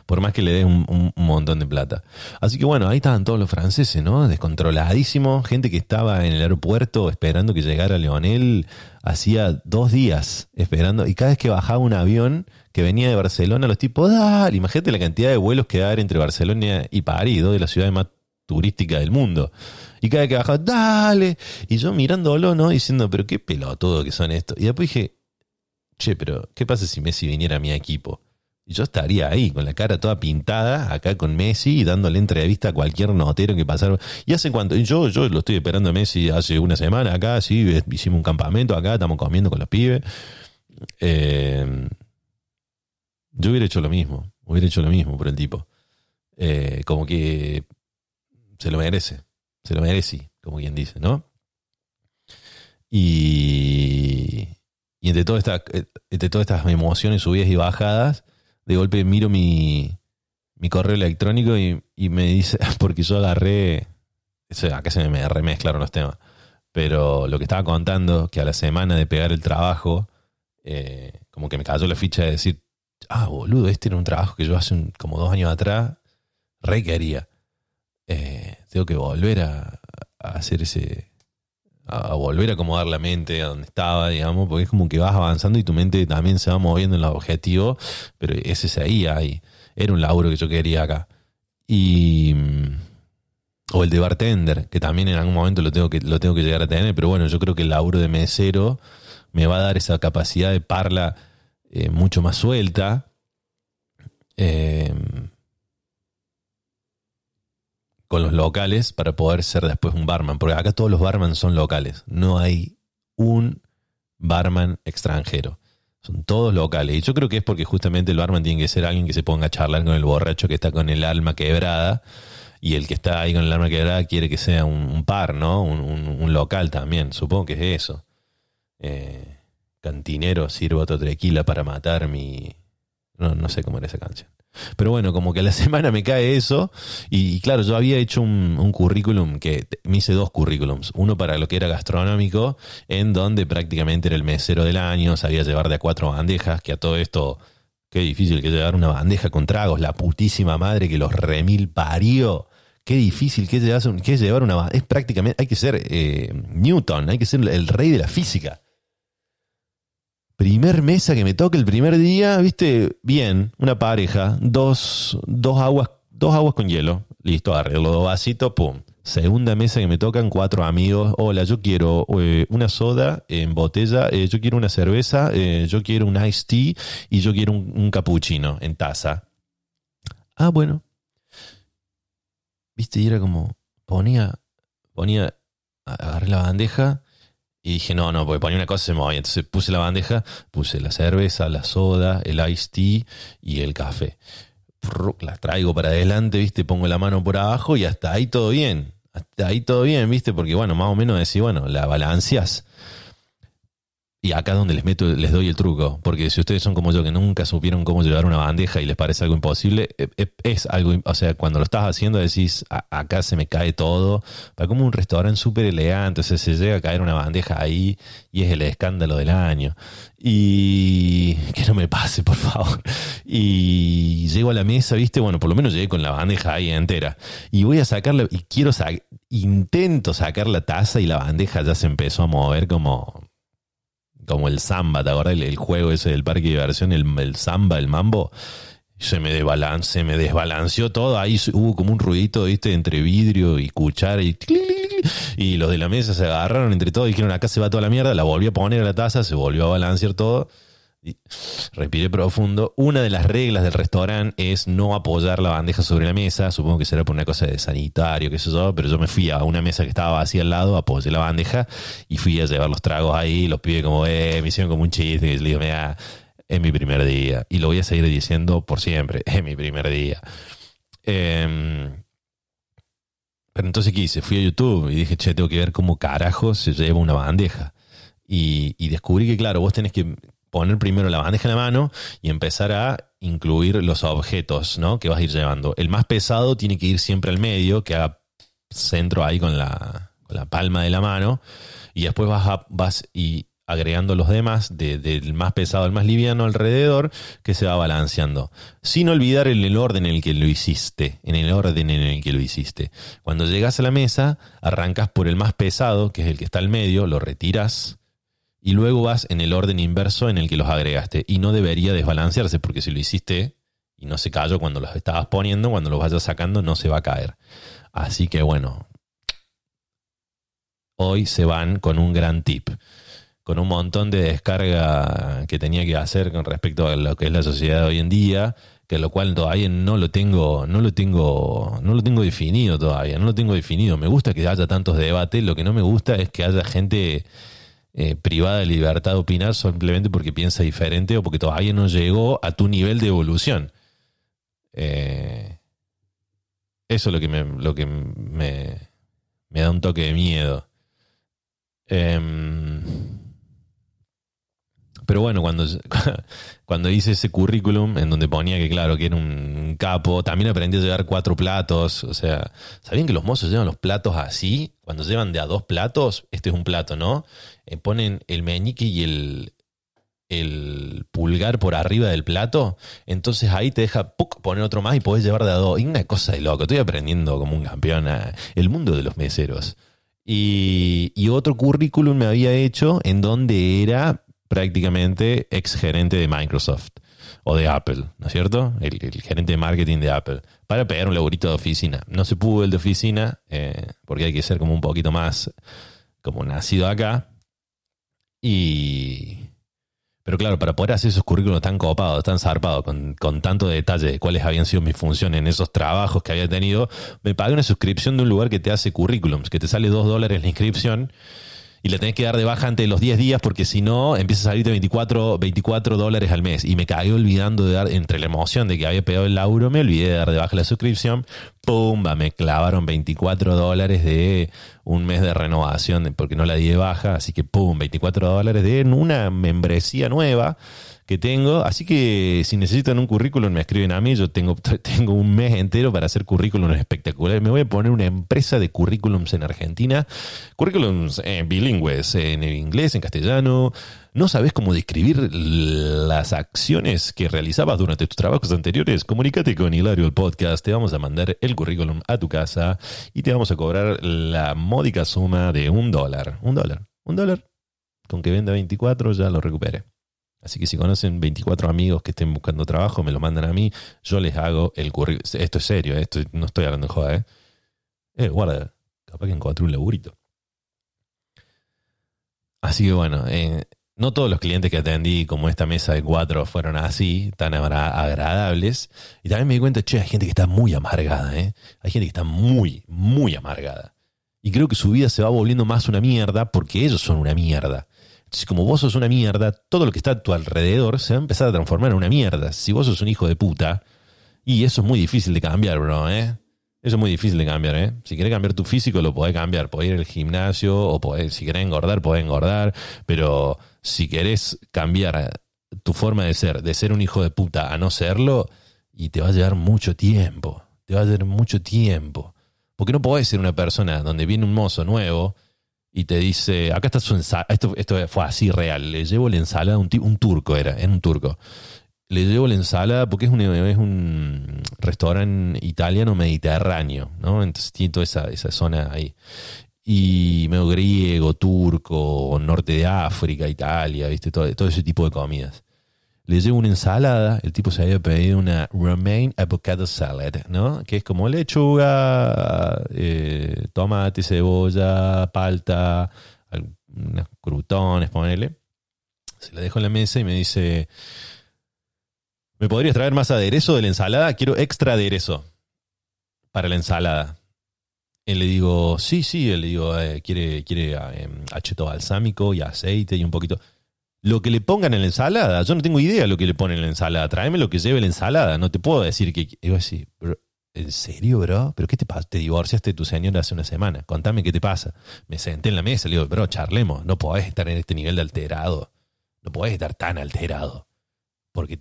Por más que le des un, montón de plata. Así que bueno, ahí estaban todos los franceses, ¿no? Descontroladísimos. Gente que estaba en el aeropuerto esperando que llegara Leonel. Hacía dos días esperando. Y cada vez que bajaba un avión que venía de Barcelona, los tipos, dale, imagínate la cantidad de vuelos que hay entre Barcelona y París, dos de las ciudades más turística del mundo. Y cada vez que bajaba, dale. Y yo mirándolo, ¿no? Diciendo, pero qué pelotudo que son estos. Y después dije, che, pero ¿qué pasa si Messi viniera a mi equipo? Y yo estaría ahí, con la cara toda pintada, acá con Messi, y dándole entrevista a cualquier notero que pasara. Y hace cuánto, yo, yo lo estoy esperando a Messi hace una semana acá, sí, hicimos un campamento acá, estamos comiendo con los pibes. Eh, yo hubiera hecho lo mismo, hubiera hecho lo mismo por el tipo. Eh, como que se lo merece, se lo merece, como quien dice, ¿no? Y, y entre, todas estas, entre todas estas emociones, subidas y bajadas, de golpe miro mi, mi correo electrónico y, me dice, porque yo agarré, acá se me remezclaron los temas, pero lo que estaba contando, que a la semana de pegar el trabajo, eh, como que me cayó la ficha de decir, ah, boludo, este era un trabajo que yo hace como dos años atrás requería. Eh, tengo que volver a, hacer ese a, volver a acomodar la mente a donde estaba, digamos, porque es como que vas avanzando y tu mente también se va moviendo en los objetivos, pero ese es ahí, ahí. Era un laburo que yo quería acá. Y. O el de bartender, que también en algún momento lo tengo que, lo tengo que llegar a tener, pero bueno, yo creo que el laburo de mesero me va a dar esa capacidad de parla eh, mucho más suelta. Eh, con los locales para poder ser después un barman, porque acá todos los barman son locales, no hay un barman extranjero. Son todos locales. Y yo creo que es porque justamente el barman tiene que ser alguien que se ponga a charlar con el borracho que está con el alma quebrada. Y el que está ahí con el alma quebrada quiere que sea un, par, ¿no? Un, local también. Supongo que es eso. Eh, cantinero, sirvo otro tequila para matar mi. No, no sé cómo era esa canción. Pero bueno, como que a la semana me cae eso. Y, claro, yo había hecho un, currículum que me hice dos currículums. Uno para lo que era gastronómico, en donde prácticamente era el mesero del año, sabía llevar de a cuatro bandejas, que a todo esto, qué difícil que llevar una bandeja con tragos, la putísima madre que los remil parió. Qué difícil que llevar una bandeja. Es prácticamente, hay que ser eh, Newton, hay que ser el rey de la física. Primer mesa que me toca el primer día, viste, bien, una pareja, dos, dos aguas, dos aguas con hielo, listo, arreglo dos vasitos, pum. Segunda mesa que me tocan cuatro amigos. Hola, yo quiero eh, una soda en botella, eh, yo quiero una cerveza, eh, yo quiero un iced tea y yo quiero un, un cappuccino en taza. Ah, bueno. Viste, y era como, ponía, ponía, agarré la bandeja, y dije, no, no, porque ponía una cosa y se movía. Entonces puse la bandeja, puse la cerveza, la soda, el iced tea y el café. La traigo para adelante, ¿viste? Pongo la mano por abajo y hasta ahí todo bien. Hasta ahí todo bien, ¿viste? Porque, bueno, más o menos decís, bueno, la balanceas. Y acá donde les meto, les doy el truco, porque si ustedes son como yo que nunca supieron cómo llevar una bandeja y les parece algo imposible, e, e, es algo, o sea, cuando lo estás haciendo decís, acá se me cae todo, para como un restaurante súper elegante, o sea, se llega a caer una bandeja ahí y es el escándalo del año. Y que no me pase, por favor. Y llego a la mesa, viste, bueno, por lo menos llegué con la bandeja ahí entera. Y voy a sacarla, y quiero sacar, intento sacar la taza y la bandeja ya se empezó a mover como como el samba, ¿te acuerdas? El, juego ese del parque de diversión, el, el samba, el mambo. Se me, me desbalanceó todo. Ahí hubo como un ruidito, ¿viste? Entre vidrio y cuchara y... Y los de la mesa se agarraron entre todos y dijeron, acá se va toda la mierda. La volví a poner a la taza, se volvió a balancear todo respiré profundo. Una de las reglas del restaurante es no apoyar la bandeja sobre la mesa. Supongo que será por una cosa de sanitario, qué sé yo, pero yo me fui a una mesa que estaba vacía al lado, apoyé la bandeja y fui a llevar los tragos ahí. Los pibes como, eh, me hicieron como un chiste. Y le digo, mira, es mi primer día. Y lo voy a seguir diciendo por siempre, es mi primer día. Em, pero entonces, ¿qué hice? Fui a YouTube y dije, che, tengo que ver cómo carajo se lleva una bandeja. Y, descubrí que, claro, vos tenés que poner primero la bandeja en la mano y empezar a incluir los objetos ¿no? que vas a ir llevando. El más pesado tiene que ir siempre al medio, que haga centro ahí con la, palma de la mano, y después vas, vas y agregando los demás, del más pesado al más liviano alrededor, que se va balanceando. Sin olvidar en el orden en el que lo hiciste, en el orden en el que lo hiciste. Cuando llegas a la mesa, arrancas por el más pesado, que es el que está al medio, lo retiras y luego vas en el orden inverso en el que los agregaste. Y no debería desbalancearse porque si lo hiciste y no se cayó cuando los estabas poniendo, cuando los vayas sacando no se va a caer. Así que bueno, hoy se van con un gran tip, con un montón de descarga que tenía que hacer con respecto a lo que es la sociedad de hoy en día, que lo cual todavía no lo tengo, no lo tengo, no lo tengo definido todavía, no lo tengo definido. Me gusta que haya tantos debates, lo que no me gusta es que haya gente eh, privada de libertad de opinar simplemente porque piensa diferente o porque todavía no llegó a tu nivel de evolución. Eh, eso es lo que me, lo que me, da un toque de miedo. Em, pero bueno, cuando, cuando hice ese currículum en donde ponía que, claro, que era un capo, también aprendí a llevar cuatro platos. O sea, ¿sabían que los mozos llevan los platos así? Cuando llevan de a dos platos, este es un plato, ¿no? Eh, ponen el meñique y el, el pulgar por arriba del plato, entonces ahí te deja poner otro más y podés llevar de a dos. Y una cosa de loco, estoy aprendiendo como un campeón el mundo de los meseros. Y, y otro currículum me había hecho en donde era prácticamente ex gerente de Microsoft o de Apple, ¿no es cierto? El, gerente de marketing de Apple, para pegar un laburito de oficina. No se pudo el de oficina, eh, porque hay que ser como un poquito más como nacido acá. Y. Pero claro, para poder hacer esos currículos tan copados, tan zarpados, con, con tanto detalle de cuáles habían sido mis funciones en esos trabajos que había tenido, me pagué una suscripción de un lugar que te hace currículums, que te sale dos dólares la inscripción y le tenés que dar de baja ante los 10 días porque si no empieza a salirte 24, 24 dólares al mes. Y me cagué olvidando de dar, entre la emoción de que había pegado el lauro, me olvidé de dar de baja la suscripción. ¡Pumba! Me clavaron 24 dólares de un mes de renovación porque no la di de baja. Así que ¡pum! 24 dólares de una membresía nueva que tengo. Así que si necesitan un currículum, me escriben a mí. Yo tengo, tengo un mes entero para hacer currículums espectaculares. Me voy a poner una empresa de currículums en Argentina. Currículums eh, bilingües, en inglés, en castellano. ¿No sabes cómo describir las acciones que realizabas durante tus trabajos anteriores? Comunícate con Hilario el podcast. Te vamos a mandar el currículum a tu casa y te vamos a cobrar la módica suma de un dólar. Un dólar. Un dólar. Con que venda 24 ya lo recupere. Así que si conocen 24 amigos que estén buscando trabajo, me lo mandan a mí, yo les hago el currículum. Esto es serio, ¿eh? esto no estoy hablando de joda, ¿eh? Eh, guarda, capaz que encontré un laburito. Así que bueno, eh, no todos los clientes que atendí, como esta mesa de cuatro, fueron así, tan agradables. Y también me di cuenta, che, hay gente que está muy amargada, ¿eh? Hay gente que está muy, muy amargada. Y creo que su vida se va volviendo más una mierda porque ellos son una mierda. Entonces, como vos sos una mierda, todo lo que está a tu alrededor se va a empezar a transformar en una mierda. Si vos sos un hijo de puta, y eso es muy difícil de cambiar, bro, ¿eh? Eso es muy difícil de cambiar, ¿eh? Si querés cambiar tu físico, lo podés cambiar. Podés ir al gimnasio, o podés, si querés engordar, podés engordar. Pero si querés cambiar tu forma de ser, de ser un hijo de puta a no serlo, y te va a llevar mucho tiempo. Te va a llevar mucho tiempo. Porque no podés ser una persona donde viene un mozo nuevo y te dice, acá está su ensalada, esto, esto fue así real, le llevo la ensalada, un, un turco era, era un turco. Le llevo la ensalada porque es un, es un restaurante italiano mediterráneo, ¿no? Entonces tiene toda esa, esa zona ahí. Y medio griego, turco, norte de África, Italia, ¿viste? Todo, todo ese tipo de comidas le llevo una ensalada, el tipo se había pedido una romaine avocado salad, ¿no? Que es como lechuga, eh, tomate, cebolla, palta, unos crutones, ponele. Se la dejo en la mesa y me dice, ¿me podrías traer más aderezo de la ensalada? Quiero extra aderezo para la ensalada. Y le digo, sí, sí, le digo, eh, quiere, quiere eh, balsámico y aceite y un poquito lo que le pongan en la ensalada. Yo no tengo idea de lo que le ponen en la ensalada. Tráeme lo que lleve la ensalada. No te puedo decir que. Iba a decir, ¿en serio, bro? ¿Pero qué te pasa? Te divorciaste de tu señora hace una semana. Contame qué te pasa. Me senté en la mesa y le digo, bro, charlemos. No podés estar en este nivel de alterado. No podés estar tan alterado. Porque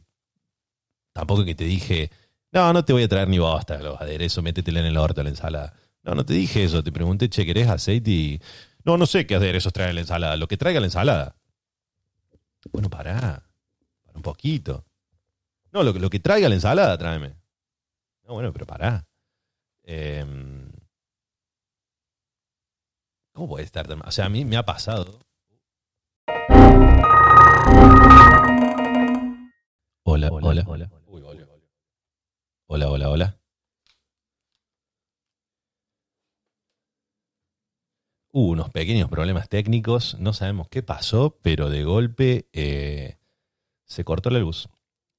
tampoco que te dije, no, no te voy a traer ni bosta los aderezos, métetela en el orto la ensalada. No, no te dije eso. Te pregunté, che, ¿querés aceite? Y. No, no sé qué aderezos trae la ensalada. Lo que traiga la ensalada. Bueno, pará. Para un poquito. No, lo, lo que traiga la ensalada, tráeme. No, bueno, pero pará. Em, ¿Cómo puede estar tan O sea, a mí me ha pasado. Hola, hola, hola. hola. Hola, hola, hola. Hubo unos pequeños problemas técnicos, no sabemos qué pasó, pero de golpe eh, se cortó la luz.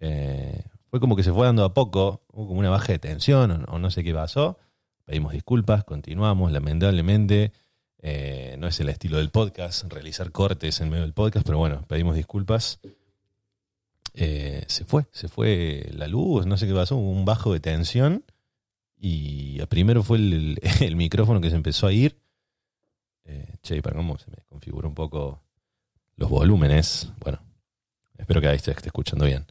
Eh, fue como que se fue dando a poco, hubo como una baja de tensión o, no sé qué pasó. Pedimos disculpas, continuamos, lamentablemente. Eh, no es el estilo del podcast, realizar cortes en medio del podcast, pero bueno, pedimos disculpas. se fue, se fue la luz, no sé qué pasó, hubo un bajo de tensión y primero fue el micrófono que se empezó a ir eh, che, para cómo se me configura un poco los volúmenes. Bueno, espero que ahí se esté escuchando bien.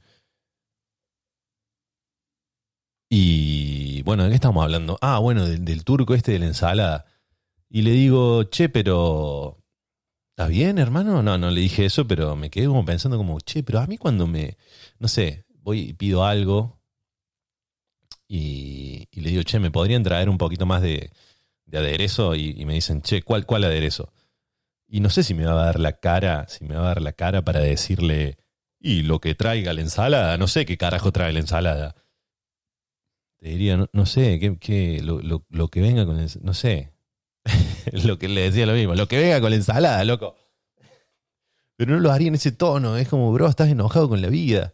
Y bueno, ¿de qué estamos hablando? Ah, bueno, del, turco este de la ensalada. Y le digo, che, pero. ¿Estás bien, hermano? No, no le dije eso, pero me quedé como pensando como, che, pero a mí cuando me, no sé, voy y pido algo y, y le digo, che, ¿me podrían traer un poquito más de, de aderezo y, me dicen, che, ¿cuál, ¿cuál aderezo? Y no sé si me va a dar la cara, si me va a dar la cara para decirle, y lo que traiga la ensalada, no sé qué carajo trae la ensalada. Te diría, no, no sé, qué, qué- lo, lo- lo que venga con la no sé. lo que le decía lo mismo, lo que venga con la ensalada, loco. Pero no lo haría en ese tono, es como, bro, estás enojado con la vida.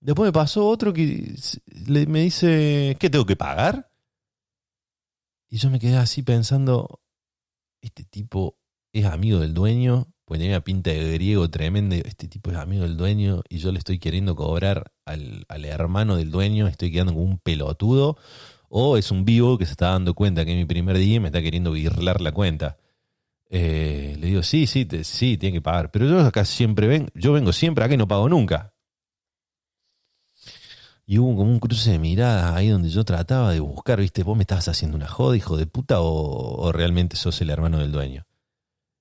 Después me pasó otro que me dice, ¿qué tengo que pagar? Y yo me quedé así pensando, este tipo es amigo del dueño, pues tenía una pinta de griego tremenda, este tipo es amigo del dueño y yo le estoy queriendo cobrar al, al hermano del dueño, estoy quedando como un pelotudo, o es un vivo que se está dando cuenta que es mi primer día y me está queriendo birlar la cuenta. Eh, le digo, sí, sí, sí, tiene que pagar, pero yo acá siempre ven, yo vengo siempre acá y no pago nunca. Y hubo como un cruce de miradas ahí donde yo trataba de buscar, viste, vos me estabas haciendo una joda, hijo de puta, o, realmente sos el hermano del dueño.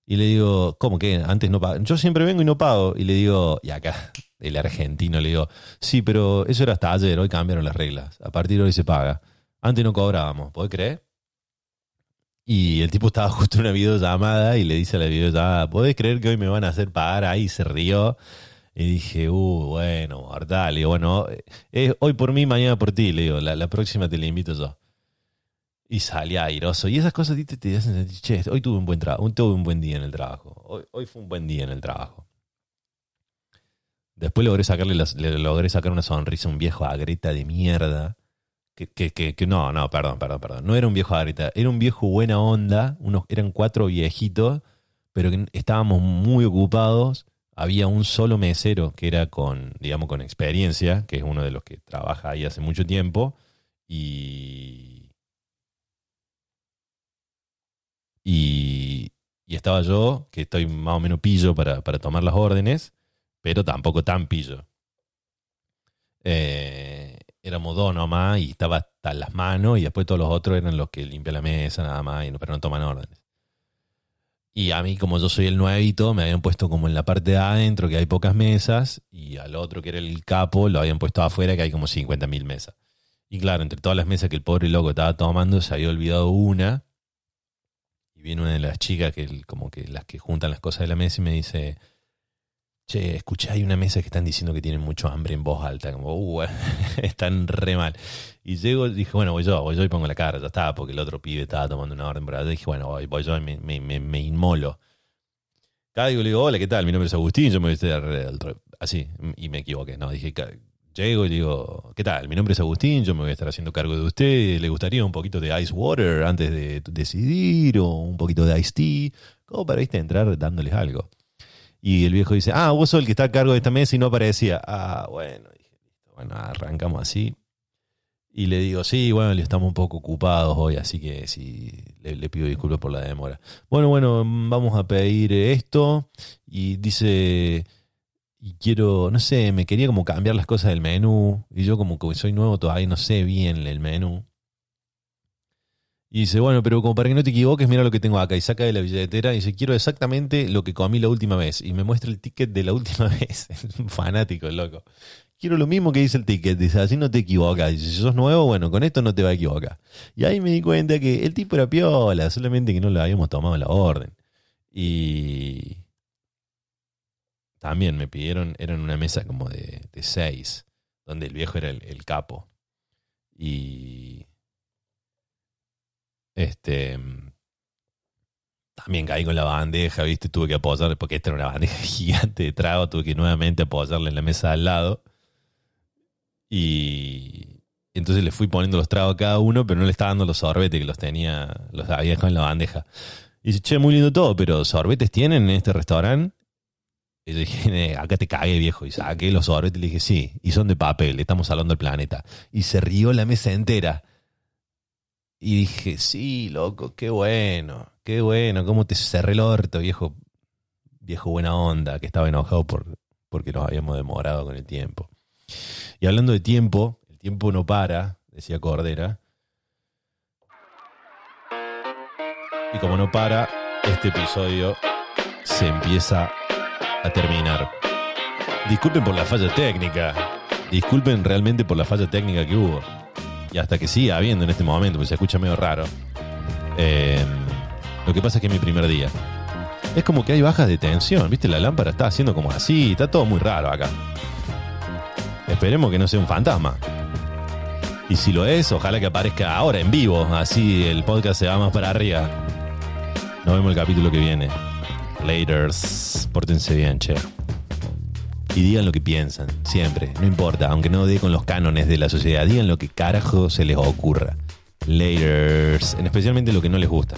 Y le digo, ¿cómo que antes no pago? Yo siempre vengo y no pago. Y le digo, y acá el argentino le digo, sí, pero eso era hasta ayer, hoy cambiaron las reglas. A partir de hoy se paga. Antes no cobrábamos, ¿podés creer? Y el tipo estaba justo en una videollamada y le dice a la videollamada, ¿podés creer que hoy me van a hacer pagar? Ahí se rió. Y dije, uh, bueno, mortal. Le digo, bueno, eh, eh, hoy por mí, mañana por ti. Le digo, la, la próxima te la invito yo. Y salía airoso. Y esas cosas te, te hacen sentir, che, hoy tuve un buen trabajo, tuve un buen día en el trabajo. Hoy, hoy fue un buen día en el trabajo. Después logré sacarle le logré sacar una sonrisa a un viejo agreta de mierda. Que, que, que, no, no, perdón, perdón, perdón. No era un viejo agreta, era un viejo buena onda. Unos, eran cuatro viejitos, pero estábamos muy ocupados. Había un solo mesero que era con, digamos, con experiencia, que es uno de los que trabaja ahí hace mucho tiempo. Y, y, estaba yo, que estoy más o menos pillo para, para tomar las órdenes, pero tampoco tan pillo. Eh, éramos dos nomás y estaba hasta las manos y después todos los otros eran los que limpian la mesa nada más, y no, pero no toman órdenes. Y a mí, como yo soy el nuevito, me habían puesto como en la parte de adentro, que hay pocas mesas, y al otro, que era el capo, lo habían puesto afuera, que hay como 50.000 mesas. Y claro, entre todas las mesas que el pobre loco estaba tomando, se había olvidado una. Y viene una de las chicas, que como que las que juntan las cosas de la mesa, y me dice, che, escuché, hay una mesa que están diciendo que tienen mucho hambre en voz alta, como, uh, están re mal. Y llego, dije, bueno, voy yo, voy yo y pongo la cara, ya está, porque el otro pibe estaba tomando una orden por allá. Dije, bueno, voy, voy yo y me, inmolo. Cada digo, le digo, hola, ¿qué tal? Mi nombre es Agustín, yo me voy a estar así, y me equivoqué, no, dije, llego y digo, ¿qué tal? Mi nombre es Agustín, yo me voy a estar haciendo cargo de usted, ¿le gustaría un poquito de ice water antes de decidir o un poquito de ice tea? Como para, viste, entrar dándoles algo. Y el viejo dice, ah, vos sos el que está a cargo de esta mesa y no aparecía. Ah, bueno, dije, bueno, arrancamos así. Y le digo, sí, bueno, estamos un poco ocupados hoy, así que sí, le, le pido disculpas por la demora. Bueno, bueno, vamos a pedir esto. Y dice, y quiero, no sé, me quería como cambiar las cosas del menú. Y yo como que soy nuevo todavía no sé bien el menú. Y dice, bueno, pero como para que no te equivoques, mira lo que tengo acá. Y saca de la billetera y dice, quiero exactamente lo que comí la última vez. Y me muestra el ticket de la última vez. Fanático, loco. Quiero lo mismo que dice el ticket. Dice, así no te equivocas. Dice, si sos nuevo, bueno, con esto no te va a equivocar. Y ahí me di cuenta que el tipo era piola, solamente que no le habíamos tomado la orden. Y también me pidieron, era en una mesa como de, seis, donde el viejo era el capo. Y este también caí con la bandeja, ¿viste? Tuve que apoyarle, porque esta era una bandeja gigante de trago, tuve que nuevamente apoyarle en la mesa al lado. Y entonces le fui poniendo los tragos a cada uno, pero no le estaba dando los sorbetes que los tenía, los había en la bandeja. Y dice, che, muy lindo todo, pero ¿sorbetes tienen en este restaurante? Y yo dije, "Eh, acá te cagué, viejo. Y saqué los sorbetes y le dije, sí, y son de papel, estamos hablando del planeta. Y se rió la mesa entera. Y dije, sí, loco, qué bueno, qué bueno, cómo te cerré el orto, viejo, viejo buena onda, que estaba enojado por, porque nos habíamos demorado con el tiempo. Y hablando de tiempo, el tiempo no para, decía Cordera. Y como no para, este episodio se empieza a terminar. Disculpen por la falla técnica. Disculpen realmente por la falla técnica que hubo. Y hasta que siga habiendo en este momento, porque se escucha medio raro. Eh, lo que pasa es que es mi primer día. Es como que hay bajas de tensión, ¿viste? La lámpara está haciendo como así, está todo muy raro acá. Esperemos que no sea un fantasma. Y si lo es, ojalá que aparezca ahora en vivo, así el podcast se va más para arriba. Nos vemos el capítulo que viene. Laters. Pórtense bien, che. Y digan lo que piensan, siempre, no importa, aunque no dé con los cánones de la sociedad, digan lo que carajo se les ocurra. Laters, en especialmente lo que no les gusta.